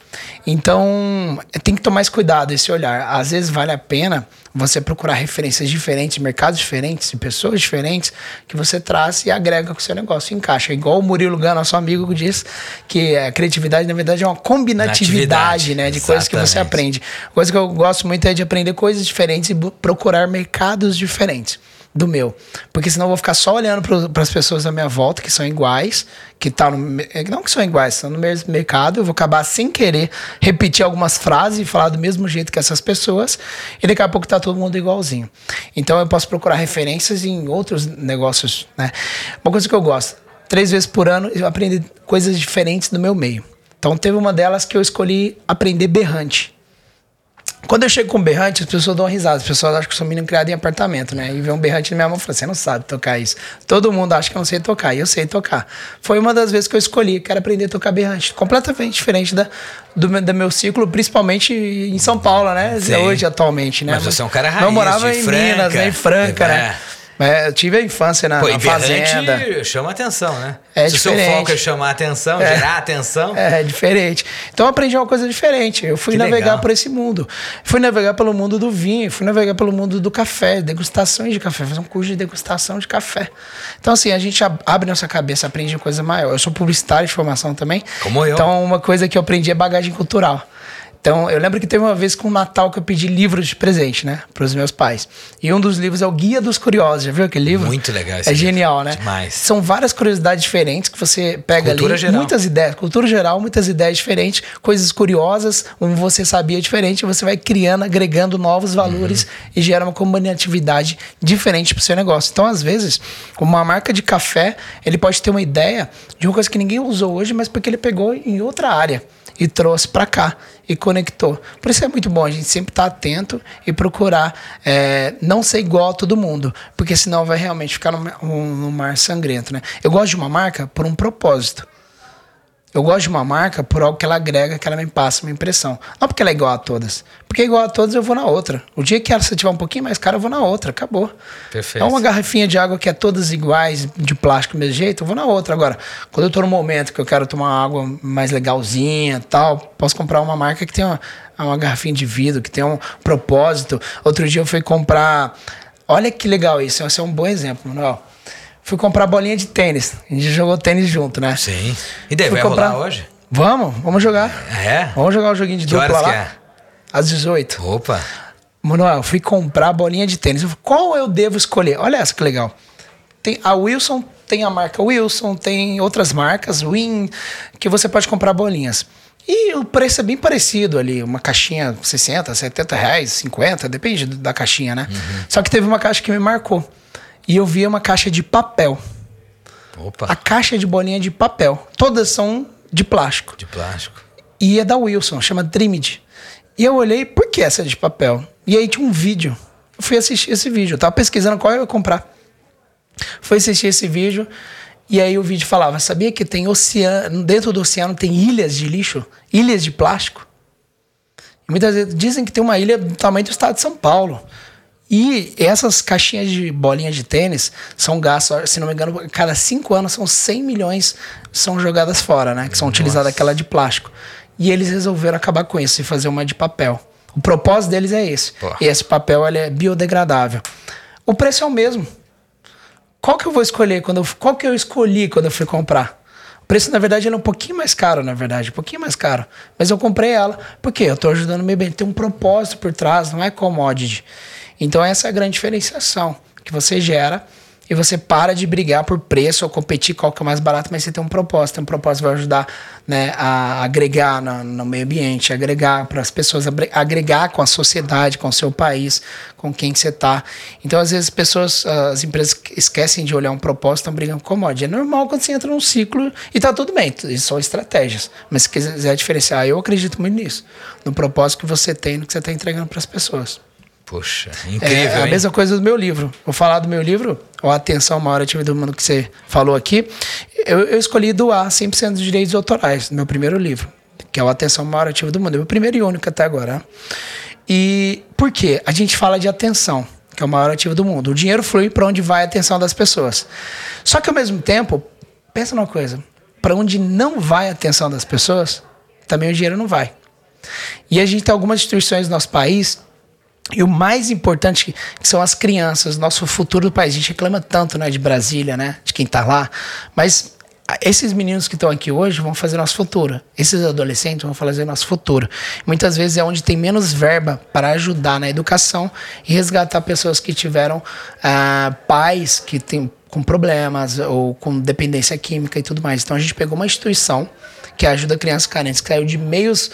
Então, tem que tomar mais cuidado esse olhar. Às vezes vale a pena você procurar referências diferentes, mercados diferentes, pessoas diferentes, que você traz e agrega com o seu negócio, encaixa. Igual o Murilo Gano, nosso amigo, diz que a criatividade, na verdade, é uma combinatividade né, de Exatamente. coisas que você aprende. Coisa que eu gosto muito é de aprender coisas diferentes e procurar mercados diferentes do meu. Porque senão eu vou ficar só olhando para as pessoas da minha volta que são iguais, que tá no, é, não que são iguais, estão no mesmo mercado, eu vou acabar sem querer repetir algumas frases e falar do mesmo jeito que essas pessoas, e daqui a pouco tá todo mundo igualzinho. Então eu posso procurar referências em outros negócios, né? Uma coisa que eu gosto, três vezes por ano eu aprendo coisas diferentes do meu meio. Então teve uma delas que eu escolhi aprender berrante. Quando eu chego com um berrante, as pessoas dão uma risada. As pessoas acham que eu sou menino criado em apartamento, né? E vê um berrante na minha mão e fala: Você não sabe tocar isso. Todo mundo acha que eu não sei tocar. E eu sei tocar. Foi uma das vezes que eu escolhi, quero aprender a tocar berrante. Completamente diferente da, do, do meu ciclo, principalmente em São Paulo, né? Sim. Hoje, atualmente, né? Mas você é um cara raiz, Eu morava em Franca, Minas, né? em Franca, é. né? É, eu tive a infância na, Pô, na fazenda. chama atenção, né? É Se diferente. o seu foco é chamar atenção, é. gerar atenção. É, é diferente. Então eu aprendi uma coisa diferente. Eu fui que navegar legal. por esse mundo. Fui navegar pelo mundo do vinho, fui navegar pelo mundo do café, degustações de café, fazer um curso de degustação de café. Então, assim, a gente abre nossa cabeça, aprende coisa maior. Eu sou publicitário de formação também. Como eu. Então, uma coisa que eu aprendi é bagagem cultural. Então, eu lembro que teve uma vez com o Natal que eu pedi livros de presente, né? Para os meus pais. E um dos livros é o Guia dos Curiosos. Já viu aquele livro? Muito legal esse É livro. genial, né? Demais. São várias curiosidades diferentes que você pega cultura ali. Geral. Muitas ideias. Cultura geral, muitas ideias diferentes. Coisas curiosas, como você sabia diferente. Você vai criando, agregando novos valores uhum. e gera uma combinatividade diferente para o seu negócio. Então, às vezes, uma marca de café, ele pode ter uma ideia de uma coisa que ninguém usou hoje, mas porque ele pegou em outra área e trouxe para cá e conectou. Por isso é muito bom a gente sempre estar tá atento e procurar é, não ser igual a todo mundo, porque senão vai realmente ficar no, no mar sangrento, né? Eu gosto de uma marca por um propósito. Eu gosto de uma marca por algo que ela agrega, que ela me passa uma impressão. Não porque ela é igual a todas. Porque igual a todas eu vou na outra. O dia que ela tiver um pouquinho mais cara, eu vou na outra. Acabou. Perfeito. É uma garrafinha de água que é todas iguais, de plástico do mesmo jeito, eu vou na outra. Agora, quando eu tô no momento que eu quero tomar água mais legalzinha tal, posso comprar uma marca que tem uma, uma garrafinha de vidro, que tem um propósito. Outro dia eu fui comprar. Olha que legal isso. Esse é um bom exemplo, Manuel fui comprar bolinha de tênis. A gente jogou tênis junto, né? Sim. E daí, fui vai comprar... rolar hoje? Vamos, vamos jogar. É? Vamos jogar o um joguinho de que dupla lá. Que é? Às 18. Opa. Manuel, fui comprar bolinha de tênis. Qual eu devo escolher? Olha essa que legal. Tem a Wilson, tem a marca Wilson, tem outras marcas, Win, que você pode comprar bolinhas. E o preço é bem parecido ali, uma caixinha 60, 70 reais, 50, depende da caixinha, né? Uhum. Só que teve uma caixa que me marcou e eu vi uma caixa de papel. Opa. A caixa de bolinha de papel. Todas são de plástico. De plástico. E é da Wilson, chama Dreamed. E eu olhei, por que essa é de papel? E aí tinha um vídeo. Eu fui assistir esse vídeo. Eu tava pesquisando qual eu ia comprar. Fui assistir esse vídeo. E aí o vídeo falava: sabia que tem oceano, dentro do oceano tem ilhas de lixo? Ilhas de plástico? E muitas vezes dizem que tem uma ilha do tamanho do estado de São Paulo. E essas caixinhas de bolinha de tênis são gastos, se não me engano, cada cinco anos são 100 milhões são jogadas fora, né? Que são utilizadas aquela de plástico. E eles resolveram acabar com isso e fazer uma de papel. O propósito deles é esse. E esse papel ele é biodegradável. O preço é o mesmo. Qual que eu vou escolher quando eu, qual que eu escolhi quando eu fui comprar? O preço, na verdade, ele é um pouquinho mais caro, na verdade, um pouquinho mais caro. Mas eu comprei ela porque eu estou ajudando o meio bem. Tem um propósito por trás, não é commodity. Então, essa é a grande diferenciação que você gera e você para de brigar por preço ou competir qual que é mais barato, mas você tem um propósito. Tem um propósito que vai ajudar né, a agregar no, no meio ambiente, agregar para as pessoas, agregar com a sociedade, com o seu país, com quem que você está. Então, às vezes, as pessoas, as empresas esquecem de olhar um propósito, estão brigando com commodity. É normal quando você entra num ciclo e tá tudo bem, são estratégias. Mas se quiser diferenciar, eu acredito muito nisso, no propósito que você tem, no que você está entregando para as pessoas. Poxa, incrível. É a mesma coisa do meu livro. Vou falar do meu livro, ou Atenção, Maior Atividade do Mundo, que você falou aqui. Eu, eu escolhi doar 100% dos direitos autorais no meu primeiro livro, que é o Atenção, Maior Atividade do Mundo. É o primeiro e único até agora. Né? E por quê? A gente fala de atenção, que é o maior ativo do mundo. O dinheiro flui para onde vai a atenção das pessoas. Só que ao mesmo tempo, pensa numa coisa: para onde não vai a atenção das pessoas, também o dinheiro não vai. E a gente tem algumas instituições no nosso país e o mais importante que são as crianças, nosso futuro do país. A gente reclama tanto né, de Brasília, né, de quem está lá, mas esses meninos que estão aqui hoje vão fazer nosso futuro. Esses adolescentes vão fazer nosso futuro. Muitas vezes é onde tem menos verba para ajudar na educação e resgatar pessoas que tiveram ah, pais que têm com problemas ou com dependência química e tudo mais. Então a gente pegou uma instituição que ajuda crianças carentes que saiu de meios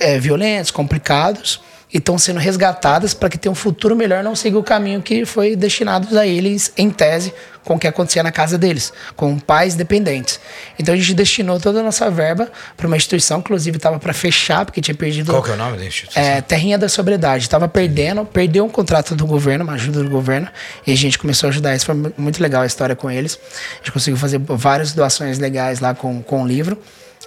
é, violentos, complicados e estão sendo resgatadas para que tenham um futuro melhor, não siga o caminho que foi destinado a eles, em tese, com o que acontecia na casa deles, com pais dependentes. Então a gente destinou toda a nossa verba para uma instituição, inclusive estava para fechar, porque tinha perdido. Qual que é o nome da instituição? É, Terrinha da Sobriedade. Estava perdendo, perdeu um contrato do governo, uma ajuda do governo, e a gente começou a ajudar. Isso foi muito legal a história com eles. A gente conseguiu fazer várias doações legais lá com, com o livro.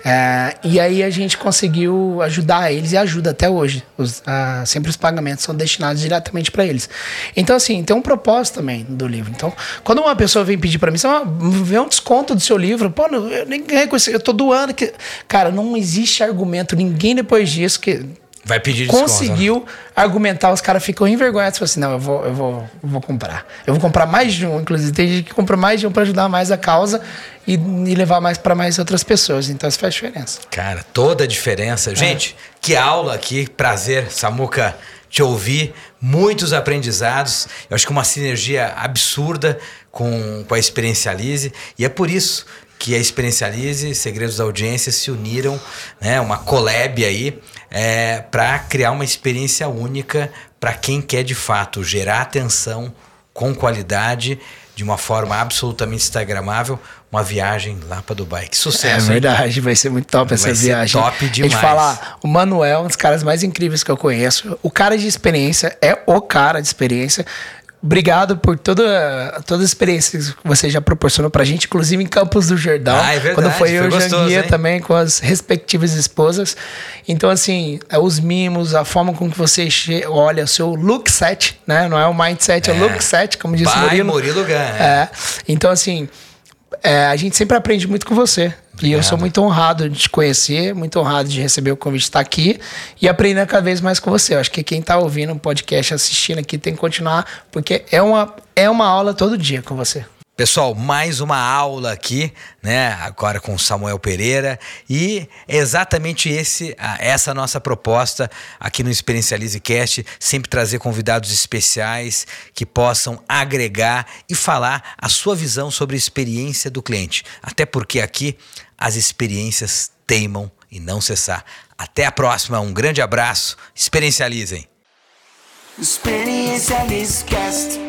É, e aí a gente conseguiu ajudar eles e ajuda até hoje. Os, sempre os pagamentos são destinados diretamente para eles. Então, assim, tem um propósito também do livro. Então, quando uma pessoa vem pedir para mim, vê um desconto do seu livro, pô, eu, ninguém eu tô doando. Que... Cara, não existe argumento, ninguém depois disso que Vai pedir desconto. Conseguiu argumentar, os caras ficam envergonhados. Falam assim: não, eu vou, eu, vou, eu vou comprar. Eu vou comprar mais de um. Inclusive, tem gente que compra mais de um para ajudar mais a causa e, e levar mais para mais outras pessoas. Então, isso faz diferença. Cara, toda a diferença. É. Gente, que aula aqui. Prazer, Samuca, te ouvir. Muitos aprendizados. Eu acho que uma sinergia absurda com, com a Experiencialize. E é por isso que a Experiencialize, Segredos da Audiência se uniram, né, uma collab aí, é, para criar uma experiência única para quem quer de fato gerar atenção com qualidade, de uma forma absolutamente instagramável, uma viagem lá para Dubai. Que sucesso! É verdade, hein? vai ser muito top vai essa viagem. Top demais. A gente falar, o Manuel, um dos caras mais incríveis que eu conheço. O cara de experiência é o cara de experiência. Obrigado por toda, toda a experiência que você já proporcionou pra gente, inclusive em Campos do Jordão. Ah, é verdade. Quando foi, foi eu e Janguia também, com as respectivas esposas. Então, assim, é os mimos, a forma com que você olha o seu look set, né? Não é o mindset, é, é o look set, como disse By Murilo. Murilo Gun. É. Então, assim, é, a gente sempre aprende muito com você. E eu sou muito honrado de te conhecer, muito honrado de receber o convite de estar aqui e aprender cada vez mais com você. Eu acho que quem está ouvindo o podcast, assistindo aqui, tem que continuar, porque é uma, é uma aula todo dia com você. Pessoal, mais uma aula aqui, né? Agora com Samuel Pereira e exatamente esse, essa nossa proposta aqui no Experiencialize Cast, sempre trazer convidados especiais que possam agregar e falar a sua visão sobre a experiência do cliente. Até porque aqui as experiências teimam e não cessar. Até a próxima, um grande abraço, experiencializem. Experiencialize Cast.